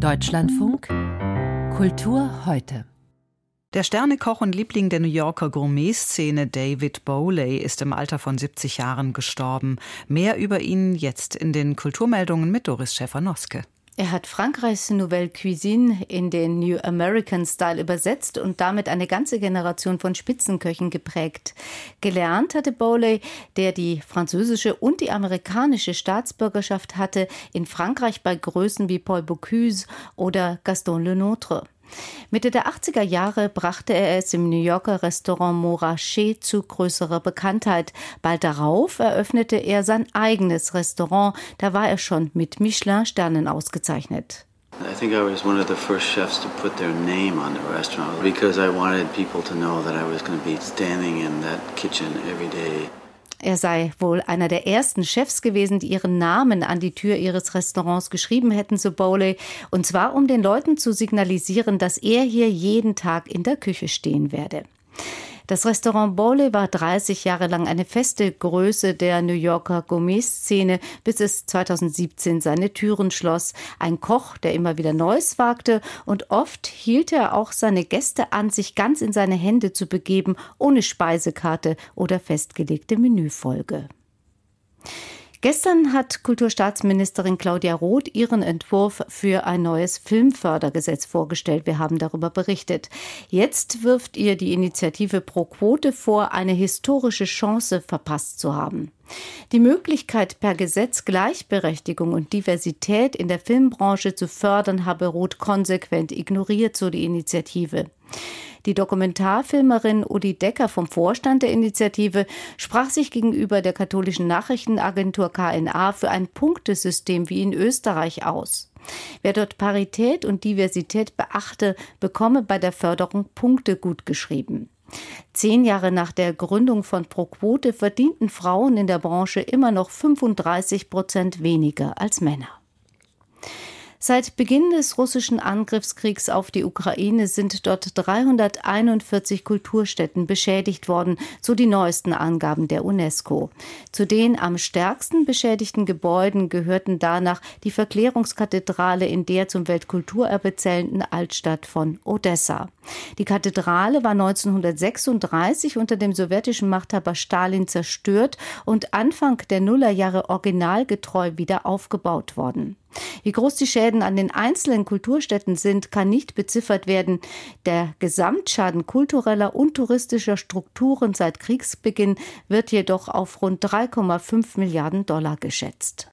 Deutschlandfunk Kultur heute. Der Sternekoch und Liebling der New Yorker Gourmet-Szene David Bowley ist im Alter von 70 Jahren gestorben. Mehr über ihn jetzt in den Kulturmeldungen mit Doris Schäfer-Noske. Er hat Frankreichs Nouvelle Cuisine in den New American Style übersetzt und damit eine ganze Generation von Spitzenköchen geprägt. Gelernt hatte Bowley, der die französische und die amerikanische Staatsbürgerschaft hatte, in Frankreich bei Größen wie Paul Bocuse oder Gaston Lenôtre. Mitte der 80er Jahre brachte er es im New Yorker Restaurant Montrachet zu größerer Bekanntheit. Bald darauf eröffnete er sein eigenes Restaurant. Da war er schon mit Michelin-Sternen ausgezeichnet. I think I was one of the first chefs to put their name on the restaurant because I wanted people to know that I was going to be standing in that kitchen every day. Er sei wohl einer der ersten Chefs gewesen, die ihren Namen an die Tür ihres Restaurants geschrieben hätten, so Bowley. Und zwar, um den Leuten zu signalisieren, dass er hier jeden Tag in der Küche stehen werde. Das Restaurant Bowley war 30 Jahre lang eine feste Größe der New Yorker Gourmet-Szene, bis es 2017 seine Türen schloss. Ein Koch, der immer wieder Neues wagte und oft hielt er auch seine Gäste an, sich ganz in seine Hände zu begeben, ohne Speisekarte oder festgelegte Menüfolge. Gestern hat Kulturstaatsministerin Claudia Roth ihren Entwurf für ein neues Filmfördergesetz vorgestellt. Wir haben darüber berichtet. Jetzt wirft ihr die Initiative Pro Quote vor, eine historische Chance verpasst zu haben. Die Möglichkeit, per Gesetz Gleichberechtigung und Diversität in der Filmbranche zu fördern, habe Roth konsequent ignoriert, so die Initiative. Die Dokumentarfilmerin Udi Decker vom Vorstand der Initiative sprach sich gegenüber der katholischen Nachrichtenagentur KNA für ein Punktesystem wie in Österreich aus. Wer dort Parität und Diversität beachte, bekomme bei der Förderung Punkte gutgeschrieben. Zehn Jahre nach der Gründung von ProQuote verdienten Frauen in der Branche immer noch 35 Prozent weniger als Männer. Seit Beginn des russischen Angriffskriegs auf die Ukraine sind dort 341 Kulturstätten beschädigt worden, so die neuesten Angaben der UNESCO. Zu den am stärksten beschädigten Gebäuden gehörten danach die Verklärungskathedrale in der zum Weltkulturerbe zählenden Altstadt von Odessa. Die Kathedrale war 1936 unter dem sowjetischen Machthaber Stalin zerstört und Anfang der Nullerjahre originalgetreu wieder aufgebaut worden. Wie groß die Schäden an den einzelnen Kulturstätten sind, kann nicht beziffert werden. Der Gesamtschaden kultureller und touristischer Strukturen seit Kriegsbeginn wird jedoch auf rund 3,5 Milliarden Dollar geschätzt.